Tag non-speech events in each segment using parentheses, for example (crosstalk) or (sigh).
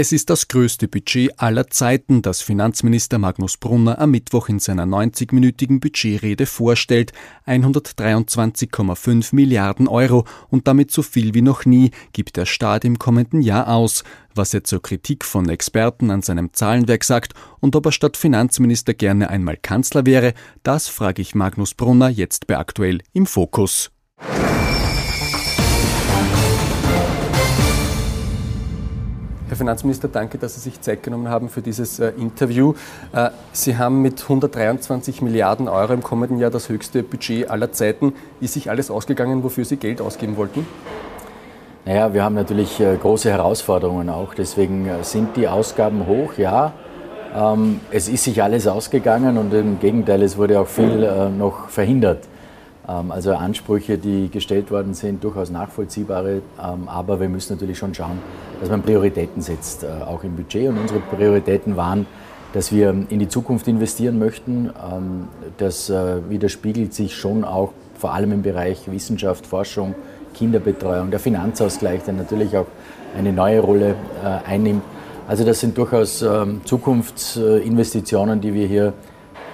Es ist das größte Budget aller Zeiten, das Finanzminister Magnus Brunner am Mittwoch in seiner 90-minütigen Budgetrede vorstellt. 123,5 Milliarden Euro und damit so viel wie noch nie gibt der Staat im kommenden Jahr aus. Was er zur Kritik von Experten an seinem Zahlenwerk sagt und ob er statt Finanzminister gerne einmal Kanzler wäre, das frage ich Magnus Brunner jetzt bei aktuell im Fokus. Herr Finanzminister, danke, dass Sie sich Zeit genommen haben für dieses äh, Interview. Äh, Sie haben mit 123 Milliarden Euro im kommenden Jahr das höchste Budget aller Zeiten. Ist sich alles ausgegangen, wofür Sie Geld ausgeben wollten? Naja, wir haben natürlich äh, große Herausforderungen auch. Deswegen äh, sind die Ausgaben hoch, ja. Ähm, es ist sich alles ausgegangen und im Gegenteil, es wurde auch viel äh, noch verhindert. Ähm, also Ansprüche, die gestellt worden sind, durchaus nachvollziehbare, ähm, aber wir müssen natürlich schon schauen, dass man Prioritäten setzt, äh, auch im Budget. Und unsere Prioritäten waren, dass wir in die Zukunft investieren möchten. Ähm, das äh, widerspiegelt sich schon auch vor allem im Bereich Wissenschaft, Forschung, Kinderbetreuung, der Finanzausgleich, der natürlich auch eine neue Rolle äh, einnimmt. Also das sind durchaus Zukunftsinvestitionen, die wir hier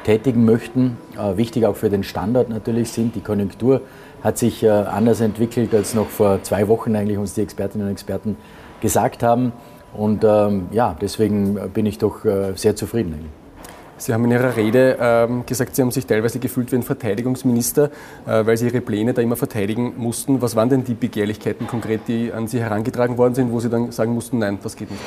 tätigen möchten. Äh, wichtig auch für den Standort natürlich sind. Die Konjunktur hat sich äh, anders entwickelt, als noch vor zwei Wochen eigentlich uns die Expertinnen und Experten gesagt haben. Und ähm, ja, deswegen bin ich doch äh, sehr zufrieden. Eigentlich. Sie haben in Ihrer Rede ähm, gesagt, Sie haben sich teilweise gefühlt wie ein Verteidigungsminister, weil Sie Ihre Pläne da immer verteidigen mussten. Was waren denn die Begehrlichkeiten konkret, die an Sie herangetragen worden sind, wo Sie dann sagen mussten, nein, das geht nicht?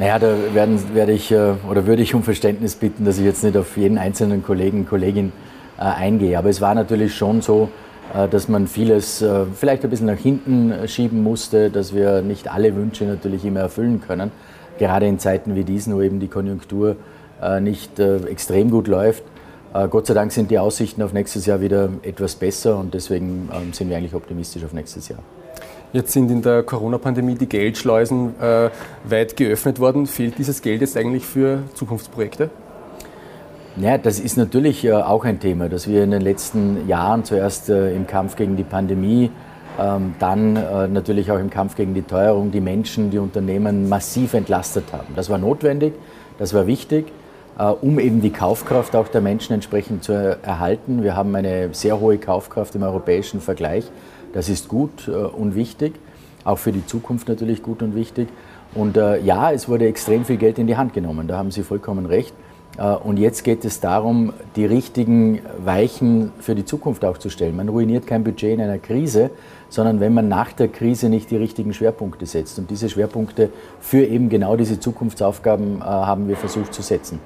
Naja, da werden, werde ich äh, oder würde ich um Verständnis bitten, dass ich jetzt nicht auf jeden einzelnen Kollegen, Kollegin äh, eingehe. Aber es war natürlich schon so, äh, dass man vieles vielleicht ein bisschen nach hinten schieben musste, dass wir nicht alle Wünsche natürlich immer erfüllen können. Gerade in Zeiten wie diesen, wo eben die Konjunktur nicht extrem gut läuft. Gott sei Dank sind die Aussichten auf nächstes Jahr wieder etwas besser und deswegen ähm, sind wir eigentlich optimistisch auf nächstes Jahr. Jetzt sind in der Corona-Pandemie die Geldschleusen äh, weit geöffnet worden. Fehlt dieses Geld jetzt eigentlich für Zukunftsprojekte? Ja, das ist natürlich äh, auch ein Thema, dass wir in den letzten Jahren zuerst äh, im Kampf gegen die Pandemie, ähm, dann äh, natürlich auch im Kampf gegen die Teuerung die Menschen, die Unternehmen massiv entlastet haben. Das war notwendig, das war wichtig, äh, um eben die Kaufkraft auch der Menschen entsprechend zu erhalten. Wir haben eine sehr hohe Kaufkraft im europäischen Vergleich. Das ist gut äh, und wichtig, auch für die Zukunft natürlich gut und wichtig. Und äh, ja, es wurde extrem viel Geld in die Hand genommen, da haben Sie vollkommen recht. Äh, und jetzt geht es darum, die richtigen Weichen für die Zukunft auch zu stellen. Man ruiniert kein Budget in einer Krise, sondern wenn man nach der Krise nicht die richtigen Schwerpunkte setzt. Und diese Schwerpunkte für eben genau diese Zukunftsaufgaben haben wir versucht zu setzen.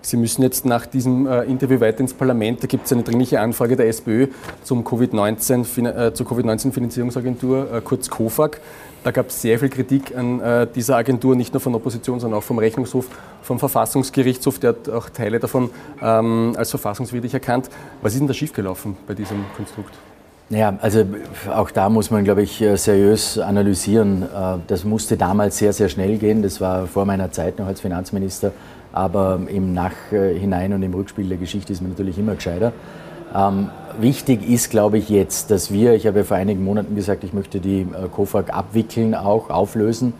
Sie müssen jetzt nach diesem äh, Interview weiter ins Parlament. Da gibt es eine dringliche Anfrage der SPÖ zum COVID-19, äh, zur Covid-19-Finanzierungsagentur, äh, kurz COFAG. Da gab es sehr viel Kritik an äh, dieser Agentur, nicht nur von der Opposition, sondern auch vom Rechnungshof, vom Verfassungsgerichtshof. Der hat auch Teile davon ähm, als verfassungswidrig erkannt. Was ist denn da schiefgelaufen bei diesem Konstrukt? Ja, also auch da muss man, glaube ich, äh, seriös analysieren. Äh, das musste damals sehr, sehr schnell gehen. Das war vor meiner Zeit noch als Finanzminister aber im Nachhinein und im Rückspiel der Geschichte ist man natürlich immer gescheiter. Ähm, wichtig ist, glaube ich, jetzt, dass wir, ich habe ja vor einigen Monaten gesagt, ich möchte die äh, COFAG abwickeln, auch auflösen.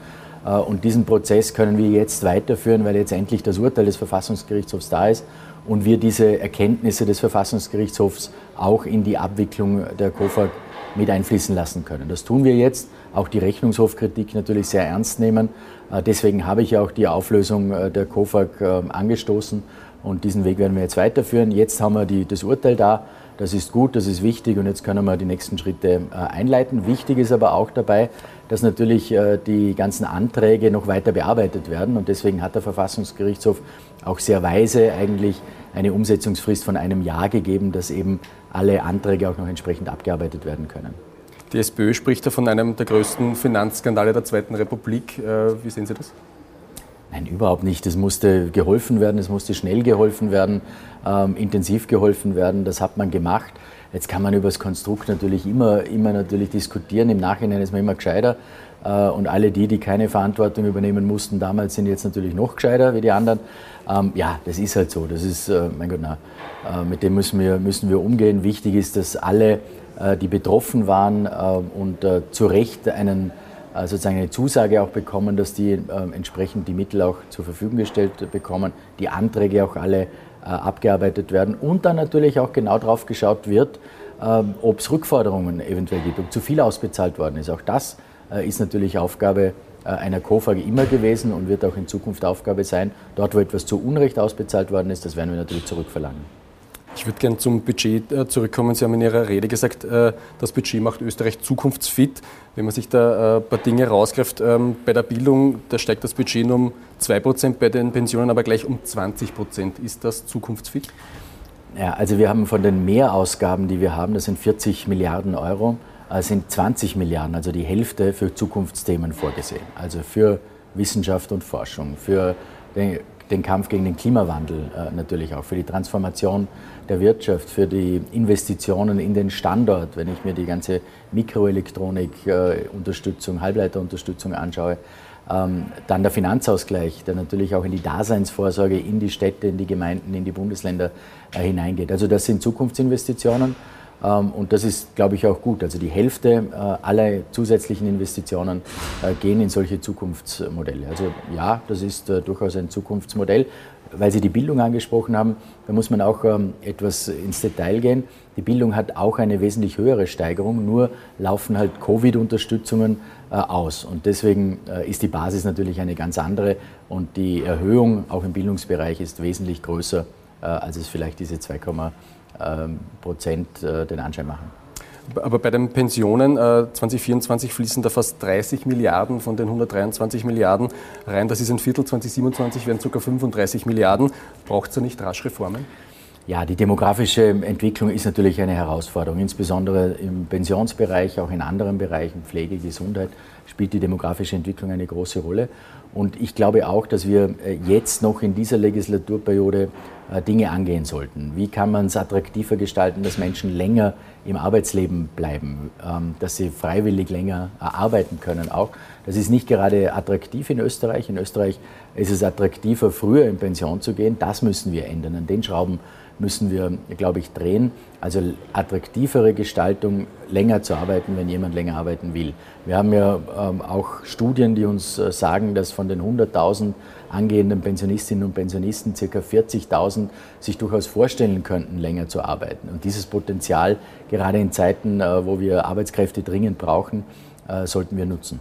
Äh, und diesen Prozess können wir jetzt weiterführen, weil jetzt endlich das Urteil des Verfassungsgerichtshofs da ist und wir diese Erkenntnisse des Verfassungsgerichtshofs auch in die Abwicklung der COFAG mit einfließen lassen können. Das tun wir jetzt. Auch die Rechnungshofkritik natürlich sehr ernst nehmen. Äh, deswegen habe ich auch die Auflösung äh, der COFAG ähm, angestoßen und diesen Weg werden wir jetzt weiterführen. Jetzt haben wir die, das Urteil da. Das ist gut, das ist wichtig und jetzt können wir die nächsten Schritte äh, einleiten. Wichtig ist aber auch dabei, dass natürlich die ganzen Anträge noch weiter bearbeitet werden und deswegen hat der Verfassungsgerichtshof auch sehr weise eigentlich eine Umsetzungsfrist von einem Jahr gegeben, dass eben alle Anträge auch noch entsprechend abgearbeitet werden können. Die SPÖ spricht ja von einem der größten Finanzskandale der Zweiten Republik. Äh, wie sehen Sie das? Nein, überhaupt nicht. Es musste geholfen werden, es musste schnell geholfen werden, ähm, intensiv geholfen werden. Das hat man gemacht. Jetzt kann man über das Konstrukt natürlich immer, immer natürlich diskutieren. Im Nachhinein ist man immer gescheiter. Äh, und alle die, die keine Verantwortung übernehmen mussten damals, sind jetzt natürlich noch gescheiter wie die anderen. Ähm, ja, das ist halt so. Das ist, äh, mein Gott, na, äh, mit dem müssen wir, müssen wir umgehen. Wichtig ist, dass alle, die betroffen waren äh, und äh, zu Recht einen sozusagen eine Zusage auch bekommen, dass die entsprechend die Mittel auch zur Verfügung gestellt bekommen, die Anträge auch alle abgearbeitet werden und dann natürlich auch genau drauf geschaut wird, ob es Rückforderungen eventuell gibt, ob zu viel ausbezahlt worden ist. Auch das ist natürlich Aufgabe einer KOFAG immer gewesen und wird auch in Zukunft Aufgabe sein. Dort, wo etwas zu Unrecht ausbezahlt worden ist, das werden wir natürlich zurückverlangen. Ich würde gerne zum Budget äh, zurückkommen. Sie haben in Ihrer Rede gesagt, äh, das Budget macht Österreich zukunftsfit. Wenn man sich da ein äh, paar Dinge rausgreift, ähm, bei der Bildung, da steigt das Budget nur um 2%, bei den Pensionen aber gleich um 20%. Ist das zukunftsfit? Ja, also wir haben von den Mehrausgaben, die wir haben, das sind 40 Milliarden Euro, sind 20 Milliarden, also die Hälfte für Zukunftsthemen vorgesehen. Also für Wissenschaft und Forschung, für den den Kampf gegen den Klimawandel äh, natürlich auch, für die Transformation der Wirtschaft, für die Investitionen in den Standort, wenn ich mir die ganze Mikroelektronik-Unterstützung, äh, Halbleiterunterstützung anschaue. Ähm, dann der Finanzausgleich, der natürlich auch in die Daseinsvorsorge, in die Städte, in die Gemeinden, in die Bundesländer äh, hineingeht. Also das sind Zukunftsinvestitionen. Ähm, und das ist, glaube ich, auch gut. Also die Hälfte äh, aller zusätzlichen Investitionen äh, gehen in solche Zukunftsmodelle. Also ja, das ist äh, durchaus ein Zukunftsmodell. Weil Sie die Bildung angesprochen haben, da muss man auch ähm, etwas ins Detail gehen. Die Bildung hat auch eine wesentlich höhere Steigerung, nur laufen halt Covid-Unterstützungen aus. Und deswegen ist die Basis natürlich eine ganz andere und die Erhöhung auch im Bildungsbereich ist wesentlich größer, als es vielleicht diese 2,5 ähm, Prozent äh, den Anschein machen. Aber bei den Pensionen äh, 2024 fließen da fast 30 Milliarden von den 123 Milliarden rein. Das ist ein Viertel. 2027 werden ca. 35 Milliarden. Braucht es da nicht rasch Reformen? Ja, die demografische Entwicklung ist natürlich eine Herausforderung, insbesondere im Pensionsbereich, auch in anderen Bereichen, Pflege, Gesundheit, spielt die demografische Entwicklung eine große Rolle. Und ich glaube auch, dass wir äh, jetzt noch in dieser Legislaturperiode äh, Dinge angehen sollten. Wie kann man es attraktiver gestalten, dass Menschen länger im Arbeitsleben bleiben, ähm, dass sie freiwillig länger arbeiten können auch. Das ist nicht gerade attraktiv in Österreich. In Österreich ist es attraktiver, früher in Pension zu gehen. Das müssen wir ändern. An den Schrauben müssen wir, glaube ich, drehen. Also attraktivere Gestaltung, länger zu arbeiten, wenn jemand länger arbeiten will. Wir haben ja ähm, auch Studien, die uns äh, sagen, dass von den 100.000 angehenden Pensionistinnen und Pensionisten ca. 40.000 sich durchaus vorstellen könnten, länger zu arbeiten. Und dieses Potenzial, gerade in Zeiten, äh, wo wir Arbeitskräfte dringend brauchen, äh, sollten wir nutzen.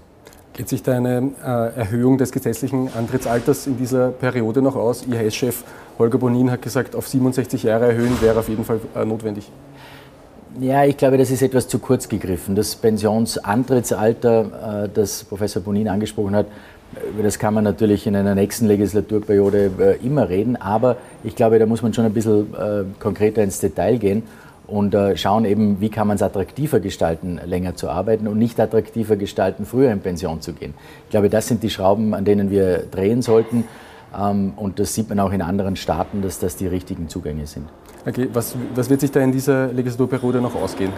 Geht sich da eine Erhöhung des gesetzlichen Antrittsalters in dieser Periode noch aus? IHS-Chef Holger Bonin hat gesagt, auf 67 Jahre erhöhen wäre auf jeden Fall notwendig. Ja, ich glaube, das ist etwas zu kurz gegriffen. Das Pensionsantrittsalter, äh, das Professor Bonin angesprochen hat, über das kann man natürlich in einer nächsten Legislaturperiode äh, immer reden, aber ich glaube, da muss man schon ein bisschen äh, konkreter ins Detail gehen und schauen eben, wie kann man es attraktiver gestalten, länger zu arbeiten und nicht attraktiver gestalten, früher in Pension zu gehen. Ich glaube, das sind die Schrauben, an denen wir drehen sollten. Ähm, und das sieht man auch in anderen Staaten, dass das die richtigen Zugänge sind. Okay, was, was wird sich da in dieser Legislaturperiode noch ausgehen?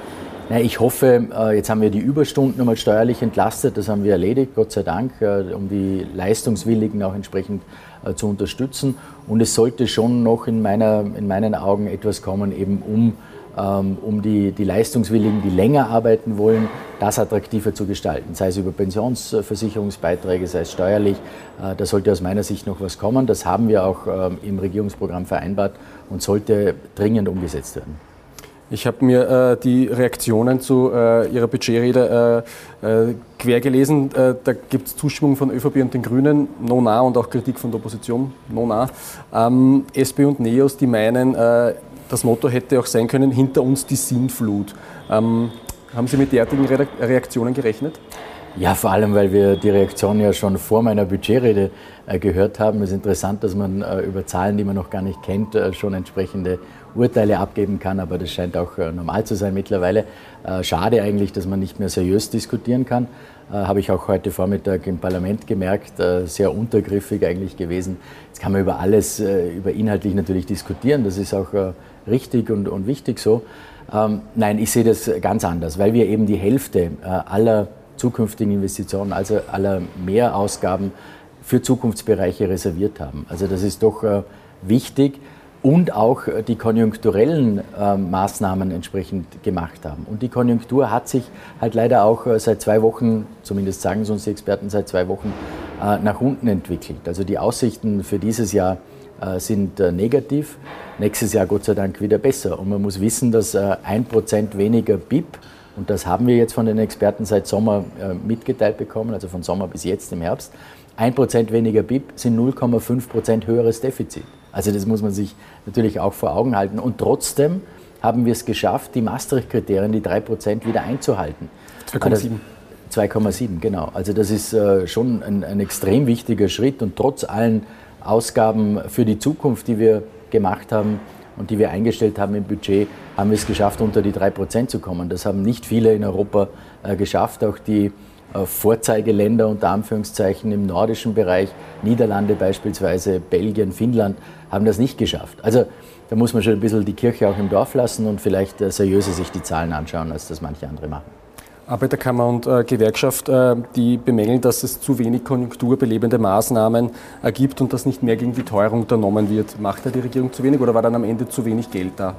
Na, ich hoffe, äh, jetzt haben wir die Überstunden nochmal steuerlich entlastet, das haben wir erledigt, Gott sei Dank, äh, um die Leistungswilligen auch entsprechend äh, zu unterstützen. Und es sollte schon noch in, meiner, in meinen Augen etwas kommen, eben um um die, die Leistungswilligen, die länger arbeiten wollen, das attraktiver zu gestalten. Sei es über Pensionsversicherungsbeiträge, sei es steuerlich. Äh, da sollte aus meiner Sicht noch was kommen. Das haben wir auch ähm, im Regierungsprogramm vereinbart und sollte dringend umgesetzt werden. Ich habe mir äh, die Reaktionen zu äh, Ihrer Budgetrede äh, äh quer gelesen. Äh, da gibt es Zustimmung von ÖVP und den Grünen, no nah, und auch Kritik von der Opposition, no nah. Ähm, SP und NEOS, die meinen, das Motto hätte auch sein können, hinter uns die Sinnflut. Ähm, haben Sie mit derartigen Reaktionen gerechnet? Ja, vor allem, weil wir die Reaktion ja schon vor meiner Budgetrede äh, gehört haben. Es ist interessant, dass man äh, über Zahlen, die man noch gar nicht kennt, äh, schon entsprechende Urteile abgeben kann, aber das scheint auch normal zu sein mittlerweile. Schade eigentlich, dass man nicht mehr seriös diskutieren kann. Äh, habe ich auch heute Vormittag im Parlament gemerkt, sehr untergriffig eigentlich gewesen. Jetzt kann man über alles, über inhaltlich natürlich diskutieren, das ist auch richtig und, und wichtig so. Ähm, nein, ich sehe das ganz anders, weil wir eben die Hälfte aller zukünftigen Investitionen, also aller Mehrausgaben für Zukunftsbereiche reserviert haben. Also das ist doch wichtig und auch die konjunkturellen äh, Maßnahmen entsprechend gemacht haben. Und die Konjunktur hat sich halt leider auch äh, seit zwei Wochen, zumindest sagen es uns die Experten, seit zwei Wochen äh, nach unten entwickelt. Also die Aussichten für dieses Jahr äh, sind äh, negativ, nächstes Jahr Gott sei Dank wieder besser. Und man muss wissen, dass äh, ein Prozent weniger BIP, und das haben wir jetzt von den Experten seit Sommer mitgeteilt bekommen, also von Sommer bis jetzt im Herbst, ein Prozent weniger BIP sind 0,5 Prozent höheres Defizit. Also das muss man sich natürlich auch vor Augen halten. Und trotzdem haben wir es geschafft, die Maastricht-Kriterien, die 3% wieder einzuhalten. 2,7. 2,7, genau. Also das ist äh, schon ein, ein, extrem wichtiger Schritt und trotz allen Ausgaben für die Zukunft, die wir gemacht haben und die wir eingestellt haben im Budget, haben wir es geschafft, unter die 3% zu kommen. Das haben nicht viele in Europa äh, geschafft. Auch die äh, Vorzeigeländer unter Anführungszeichen im nordischen Bereich, Niederlande beispielsweise, Belgien, Finnland, haben das nicht geschafft. Also da muss man schon ein bisschen die Kirche auch im Dorf lassen und vielleicht äh, seriöser sich die Zahlen anschauen, als das manche andere machen. Arbeiterkammer und äh, Gewerkschaft, äh, die bemängeln, dass es zu wenig konjunkturbelebende Maßnahmen äh, gibt und dass nicht mehr gegen die Teuerung unternommen wird. Macht da die Regierung zu wenig oder war dann am Ende zu wenig Geld da?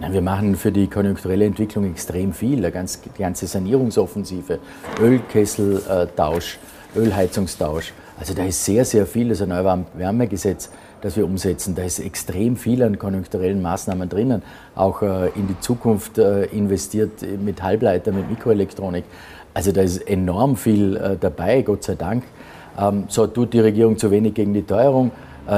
Nein, wir machen für die konjunkturelle Entwicklung extrem viel. Die ganze Sanierungsoffensive, Ölkesseltausch, Ölheizungstausch. Also da ist sehr, sehr viel. Das Erneuerbare-Wärmegesetz, das wir umsetzen. Da ist extrem viel an konjunkturellen Maßnahmen drinnen. Auch äh, in die Zukunft äh, investiert mit Halbleiter, mit Mikroelektronik. Also da ist enorm viel äh, dabei, Gott sei Dank. Ähm, so tut die Regierung zu wenig gegen die Teuerung.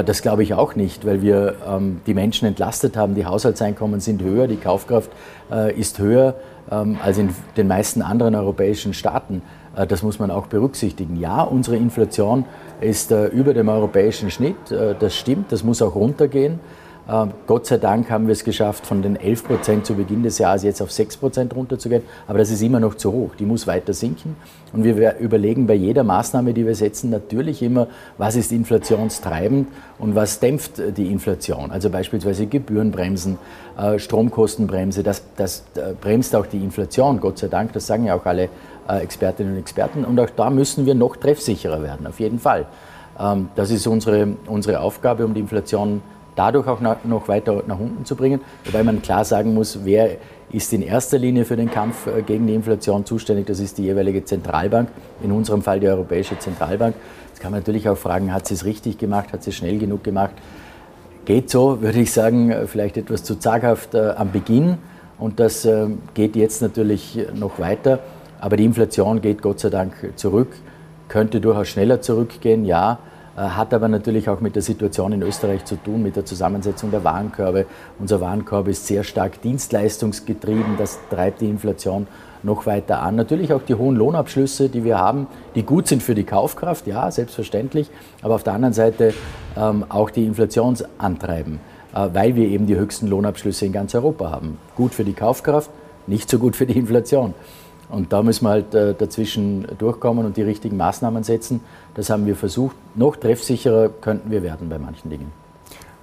Das glaube ich auch nicht, weil wir ähm, die Menschen entlastet haben. Die Haushaltseinkommen sind höher, die Kaufkraft ist höher ähm, als in den meisten anderen europäischen Staaten. Äh, das muss man auch berücksichtigen. Ja, unsere Inflation ist über dem europäischen Schnitt. Das stimmt, das muss auch runtergehen. Ähm, Gott sei Dank haben wir es geschafft, von den 11 Prozent zu Beginn des Jahres jetzt auf 6 Prozent runterzugehen. Aber das ist immer noch zu hoch. Die muss weiter sinken. Und wir überlegen bei jeder Maßnahme, die wir setzen, natürlich immer, was ist inflationstreibend und was dämpft die Inflation. Also beispielsweise Gebührenbremsen, äh, Stromkostenbremse. Das, das äh, bremst auch die Inflation, Gott sei Dank. Das sagen ja auch alle äh, Expertinnen und Experten. Und auch da müssen wir noch treffsicherer werden, auf jeden Fall. Ähm, das ist unsere, unsere Aufgabe, um die Inflation dadurch auch noch weiter nach unten zu bringen. Wobei man klar sagen muss, wer ist in erster Linie für den Kampf äh, gegen die Inflation zuständig? Das ist die jeweilige Zentralbank, in unserem Fall die Europäische Zentralbank. Jetzt kann man natürlich auch fragen, hat sie es richtig gemacht, hat sie es schnell genug gemacht? Geht so, (laughs) würde ich sagen, äh, vielleicht etwas zu zaghaft äh, am Beginn. Und das äh, geht jetzt natürlich noch weiter. Aber die Inflation geht Gott sei Dank zurück, könnte durchaus schneller zurückgehen, ja. Äh, hat aber natürlich auch mit der Situation in Österreich zu tun, mit der Zusammensetzung der Warenkörbe. Unser Warenkorb ist sehr stark dienstleistungsgetrieben, das treibt die Inflation noch weiter an. Natürlich auch die hohen Lohnabschlüsse, die wir haben, die gut sind für die Kaufkraft, ja, selbstverständlich, aber auf der anderen Seite ähm, auch die Inflation antreiben, äh, weil wir eben die höchsten Lohnabschlüsse in ganz Europa haben. Gut für die Kaufkraft, nicht so gut für die Inflation. Und da müssen wir halt äh, dazwischen durchkommen und die richtigen Maßnahmen setzen. Das haben wir versucht. Noch treffsicherer könnten wir werden bei manchen Dingen.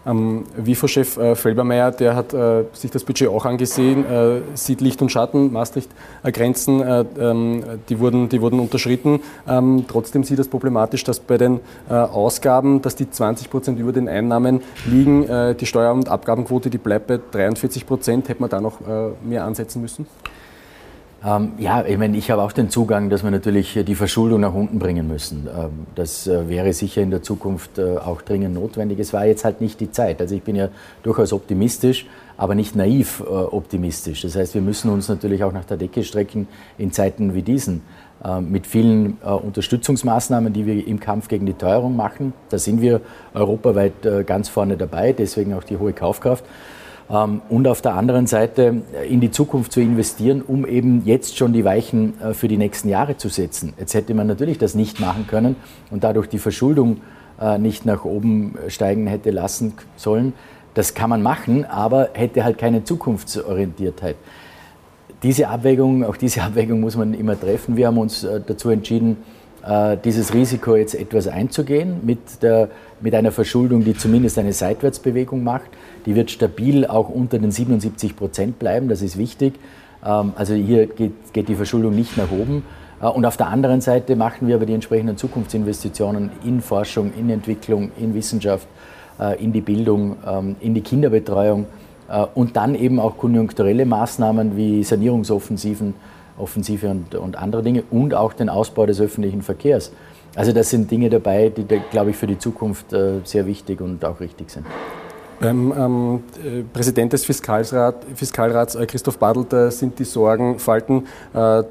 Ähm, WIFO-Chef äh, Felbermeier, der hat äh, sich das Budget auch angesehen, äh, sieht Licht und Schatten, Maastricht-Grenzen, äh, ähm, die, wurden, die wurden unterschritten. Ähm, trotzdem sieht es problematisch, dass bei den äh, Ausgaben, dass die 20 Prozent über den Einnahmen liegen. Äh, die Steuer- und Abgabenquote, die bleibt bei 43 Prozent. Hätte man da noch mehr ansetzen müssen? Ähm, ja, ich meine, ich habe auch den Zugang, dass wir natürlich die Verschuldung nach unten bringen müssen. Ähm, das äh, wäre sicher in der Zukunft äh, auch dringend notwendig. Es war jetzt halt nicht die Zeit. Also ich bin ja durchaus optimistisch, aber nicht naiv äh, optimistisch. Das heißt, wir müssen uns natürlich auch nach der Decke strecken in Zeiten wie diesen. Äh, mit vielen äh, Unterstützungsmaßnahmen, die wir im Kampf gegen die Teuerung machen. Da sind wir europaweit äh, ganz vorne dabei, deswegen auch die hohe Kaufkraft. Ähm, und auf der anderen Seite äh, in die Zukunft zu investieren, um eben jetzt schon die Weichen äh, für die nächsten Jahre zu setzen. Jetzt hätte man natürlich das nicht machen können und dadurch die Verschuldung äh, nicht nach oben steigen hätte lassen sollen. Das kann man machen, aber hätte halt keine Zukunftsorientiertheit. Diese Abwägung, auch diese (laughs) Abwägung muss man immer treffen. Wir haben uns dazu entschieden, dieses Risiko jetzt etwas einzugehen mit, der, mit einer Verschuldung, die zumindest eine Seitwärtsbewegung macht. Die wird stabil auch unter den 77 Prozent bleiben, das ist wichtig. Ähm, also hier geht, geht die Verschuldung nicht nach oben. Äh, und auf der anderen Seite machen wir aber die entsprechenden Zukunftsinvestitionen in Forschung, in Entwicklung, in Wissenschaft in die Bildung, ähm, in die Kinderbetreuung und dann eben auch konjunkturelle Maßnahmen wie Sanierungsoffensiven Offensive und, und andere Dinge und auch den Ausbau des öffentlichen Verkehrs. Also das sind Dinge dabei, die, glaube ich, für die Zukunft sehr wichtig und auch richtig sind. Beim ähm, äh, Präsident des Fiskalrat, Fiskalrats, äh, Christoph Badelt, äh, sind die Sorgenfalten äh,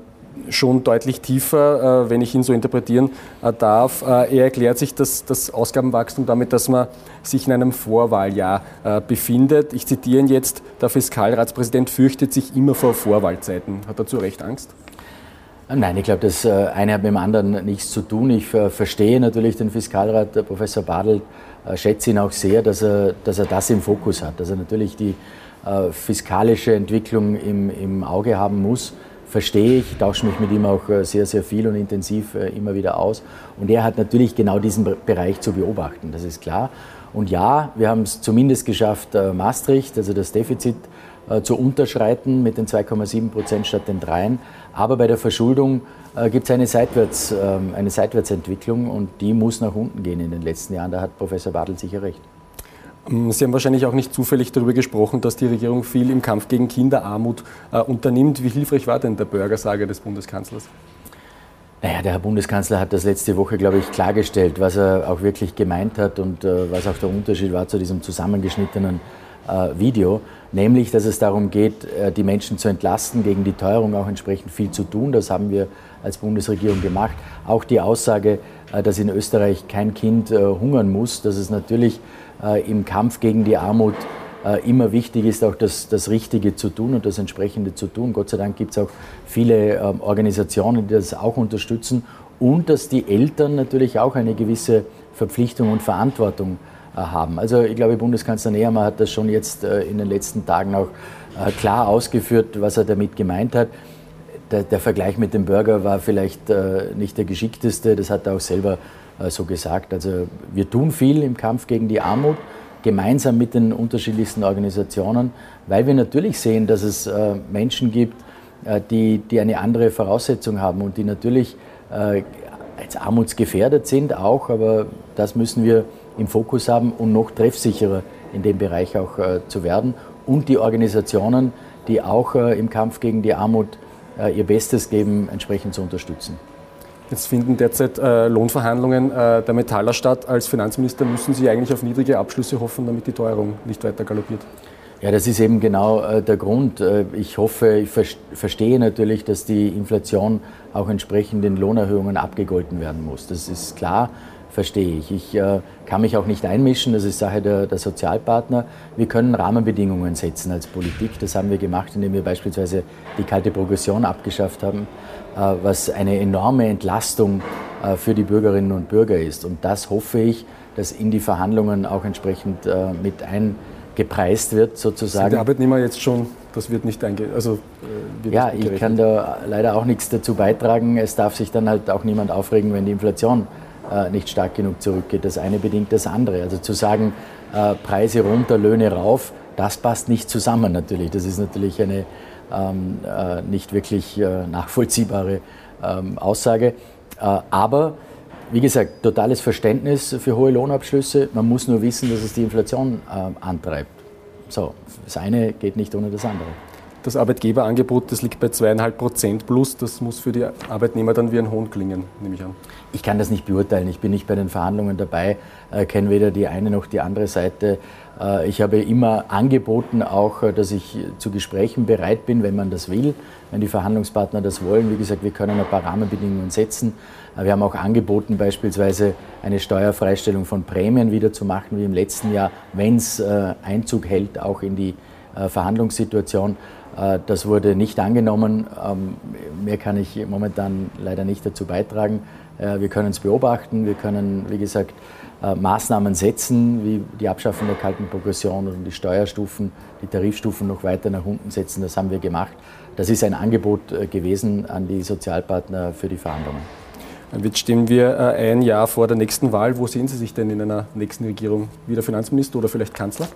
schon deutlich tiefer, äh, wenn ich ihn so interpretieren äh, darf. er erklärt sich das, das, Ausgabenwachstum damit, dass man sich in einem Vorwahljahr befindet. Ich zitiere ihn jetzt, der Fiskalratspräsident fürchtet sich immer vor Vorwahlzeiten. Hat er zu Recht Angst? Nein, ich glaube, das eine hat mit dem anderen nichts zu tun. Ich verstehe natürlich den Fiskalrat, Professor Badelt, äh, schätze ihn auch sehr, dass er, dass er das im Fokus hat, dass er natürlich die äh, fiskalische Entwicklung im, im Auge haben muss. Verstehe ich, tausche mich mit ihm auch äh, sehr, sehr viel und intensiv äh, immer wieder aus. Und er hat natürlich genau diesen Bereich zu beobachten, das ist klar. Und ja, wir haben es zumindest geschafft, Maastricht, also das Defizit zu unterschreiten mit den 2,7 Prozent statt den 3. Aber bei der Verschuldung äh, gibt es eine, Seitwärts, ähm, eine Seitwärtsentwicklung und die muss nach unten gehen in den letzten Jahren. Da hat Professor Bartel sicher recht. Ähm, Sie haben wahrscheinlich auch nicht zufällig darüber gesprochen, dass die Regierung viel im Kampf gegen Kinderarmut äh, unternimmt. Wie hilfreich war denn der Bürgersager des Bundeskanzlers? Naja, der Herr Bundeskanzler hat das letzte Woche, glaube ich, klargestellt, was er auch wirklich gemeint hat und äh, was auch der Unterschied war zu diesem zusammengeschnittenen äh, Video, nämlich dass es darum geht, äh, die Menschen zu entlasten, gegen die Teuerung auch entsprechend viel zu tun. Das haben wir als Bundesregierung gemacht. Auch die Aussage, dass in Österreich kein Kind hungern muss, dass es natürlich im Kampf gegen die Armut immer wichtig ist, auch das, das Richtige zu tun und das Entsprechende zu tun. Gott sei Dank gibt es auch viele ähm, Organisationen, die das auch unterstützen und dass die Eltern natürlich auch eine gewisse Verpflichtung und Verantwortung äh, haben. Also ich glaube, Bundeskanzler Nehammer hat das schon jetzt äh, in den letzten Tagen auch äh, klar ausgeführt, was er damit gemeint hat. Der, der Vergleich mit dem Burger war vielleicht nicht der geschickteste, das hat er auch selber so gesagt. Also wir tun viel im Kampf gegen die Armut, gemeinsam mit den unterschiedlichsten Organisationen, weil wir natürlich sehen, dass es Menschen gibt, die, die eine andere Voraussetzung haben und die natürlich als armutsgefährdet sind auch, aber das müssen wir im Fokus haben und noch treffsicherer in dem Bereich auch äh, zu werden. Und die Organisationen, die auch äh, im Kampf gegen die Armut äh, ihr Bestes geben, entsprechend zu unterstützen. Jetzt finden derzeit äh, Lohnverhandlungen äh, der Metaller statt. Als Finanzminister müssen Sie eigentlich auf niedrige Abschlüsse hoffen, damit die Teuerung nicht weiter galoppiert. Ja, das ist eben genau äh, der Grund. ich hoffe, ich ver verstehe natürlich, dass die Inflation auch entsprechend in Lohnerhöhungen abgegolten werden muss. Das ist klar verstehe ich. Ich äh, kann mich auch nicht einmischen, das ist Sache der, der, Sozialpartner. Wir können Rahmenbedingungen setzen als Politik. Das haben wir gemacht, indem wir beispielsweise die kalte Progression abgeschafft haben, äh, was eine enorme Entlastung äh, für die Bürgerinnen und Bürger ist. Und das hoffe ich, dass in die Verhandlungen auch entsprechend äh, mit eingepreist wird, sozusagen. Sind die Arbeitnehmer jetzt schon das wird nicht einge also, äh, Ja, ich kann da leider auch nichts dazu beitragen. Es darf sich dann halt auch niemand aufregen, wenn die Inflation nicht stark genug zurückgeht. Das eine bedingt das andere. Also zu sagen, äh, Preise runter, Löhne rauf, das passt nicht zusammen natürlich. Das ist natürlich eine ähm, äh, nicht wirklich äh, nachvollziehbare ähm, Aussage. Äh, aber wie gesagt, totales Verständnis für hohe Lohnabschlüsse. Man muss nur wissen, dass es die Inflation äh, antreibt. So, das eine geht nicht ohne das andere. Das Arbeitgeberangebot, das liegt bei zweieinhalb Prozent plus. Das muss für die Arbeitnehmer dann wie ein Hohn klingen, nehme ich an. Ich kann das nicht beurteilen. Ich bin nicht bei den Verhandlungen dabei, äh, kenne weder die eine noch die andere Seite. Äh, ich habe immer angeboten, auch, äh, dass ich zu Gesprächen bereit bin, wenn man das will, wenn die Verhandlungspartner das wollen. Wie gesagt, wir können ein paar Rahmenbedingungen setzen. Äh, wir haben auch angeboten, beispielsweise eine Steuerfreistellung von Prämien wieder zu machen, wie im letzten Jahr, wenn es äh, Einzug hält, auch in die äh, Verhandlungssituation. Äh, das wurde nicht angenommen. Ähm, mehr kann ich momentan leider nicht dazu beitragen. Äh, wir können es beobachten, wir können, wie gesagt, äh, Maßnahmen setzen, wie die Abschaffung der kalten Progression und die Steuerstufen, die Tarifstufen noch weiter nach unten setzen. Das haben wir gemacht. Das ist ein Angebot gewesen an die Sozialpartner für die Verhandlungen. Jetzt stehen wir ein Jahr vor der nächsten Wahl. Wo sehen Sie sich denn in einer nächsten Regierung? Wieder Finanzminister oder vielleicht Kanzler?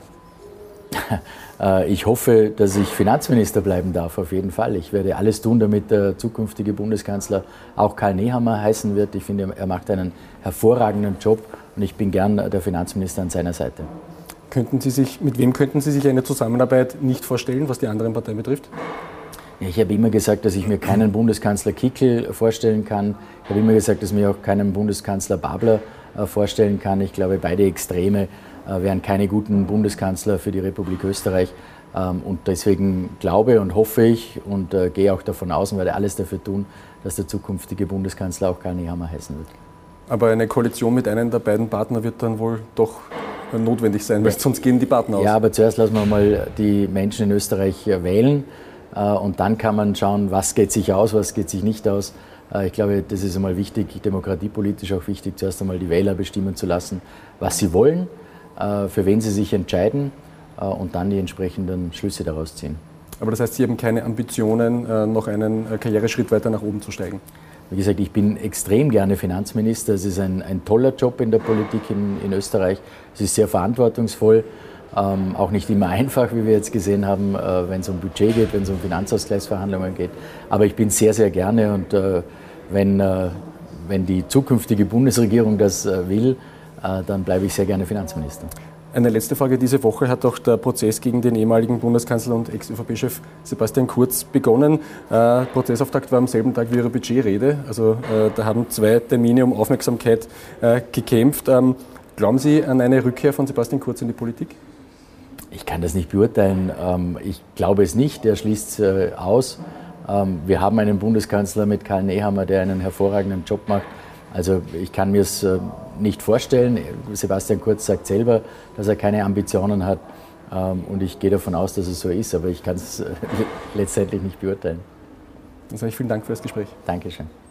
(laughs) Äh, ich hoffe, dass ich Finanzminister bleiben darf, auf jeden Fall. Ich werde alles tun, damit der zukünftige Bundeskanzler auch Karl Nehammer heißen wird. Ich finde, er macht einen hervorragenden Job und ich bin gern der Finanzminister an seiner Seite. Könnten Sie sich, mit wem könnten Sie sich eine Zusammenarbeit nicht vorstellen, was die anderen Parteien betrifft? Ich habe immer gesagt, dass ich mir keinen Bundeskanzler Kickel vorstellen kann. Ich habe immer gesagt, dass ich mir auch keinen Bundeskanzler Babler äh, vorstellen kann. Ich glaube, beide Extreme wären keine guten Bundeskanzler für die Republik Österreich. Ähm, und deswegen glaube und hoffe ich und äh, gehe auch davon aus und werde alles dafür tun, dass der zukünftige Bundeskanzler auch Karl Nehammer heißen wird. Aber eine Koalition mit einem der beiden Partner wird dann wohl doch notwendig sein, weil sonst gehen die Partner aus. Ja, aber zuerst lassen wir mal die Menschen in Österreich wählen und dann kann man schauen, was geht sich aus, was geht sich nicht aus. Äh, ich glaube, das ist einmal wichtig, demokratiepolitisch auch wichtig, zuerst einmal die Wähler bestimmen zu lassen, was sie wollen, äh, für wen sie sich entscheiden äh, und dann die entsprechenden Schlüsse daraus ziehen. Aber das heißt, Sie haben keine Ambitionen, noch einen Karriereschritt weiter nach oben zu steigen? Wie gesagt, ich bin extrem gerne Finanzminister. Es ist ein, ein toller Job in der Politik in, in Österreich. Es ist sehr verantwortungsvoll. Ähm, auch nicht immer einfach, wie wir jetzt gesehen haben, äh, wenn es um Budget geht, wenn es um Finanzausgleichsverhandlungen geht. Aber ich bin sehr, sehr gerne und äh, wenn, äh, wenn die zukünftige Bundesregierung das äh, will, äh, dann bleibe ich sehr gerne Finanzminister. Eine letzte Frage. Diese Woche hat auch der Prozess gegen den ehemaligen Bundeskanzler und Ex-ÖVP-Chef Sebastian Kurz begonnen. Äh, Prozessauftakt war am selben Tag wie Ihre Budgetrede. Also äh, da haben zwei Termine um Aufmerksamkeit äh, gekämpft. Ähm, glauben Sie an eine Rückkehr von Sebastian Kurz in die Politik? Ich kann das nicht beurteilen. Ähm, ich glaube es nicht. Er schließt es aus. Ähm, wir haben einen Bundeskanzler mit Karl Nehammer, der einen hervorragenden Job macht. Also ich kann mir es äh, nicht vorstellen. Sebastian Kurz sagt selber, dass er keine Ambitionen hat. Ähm, und ich gehe davon aus, dass es so ist, aber ich kann es äh, (laughs) letztendlich nicht beurteilen. Dann sage ich vielen Dank für das Gespräch. Dankeschön.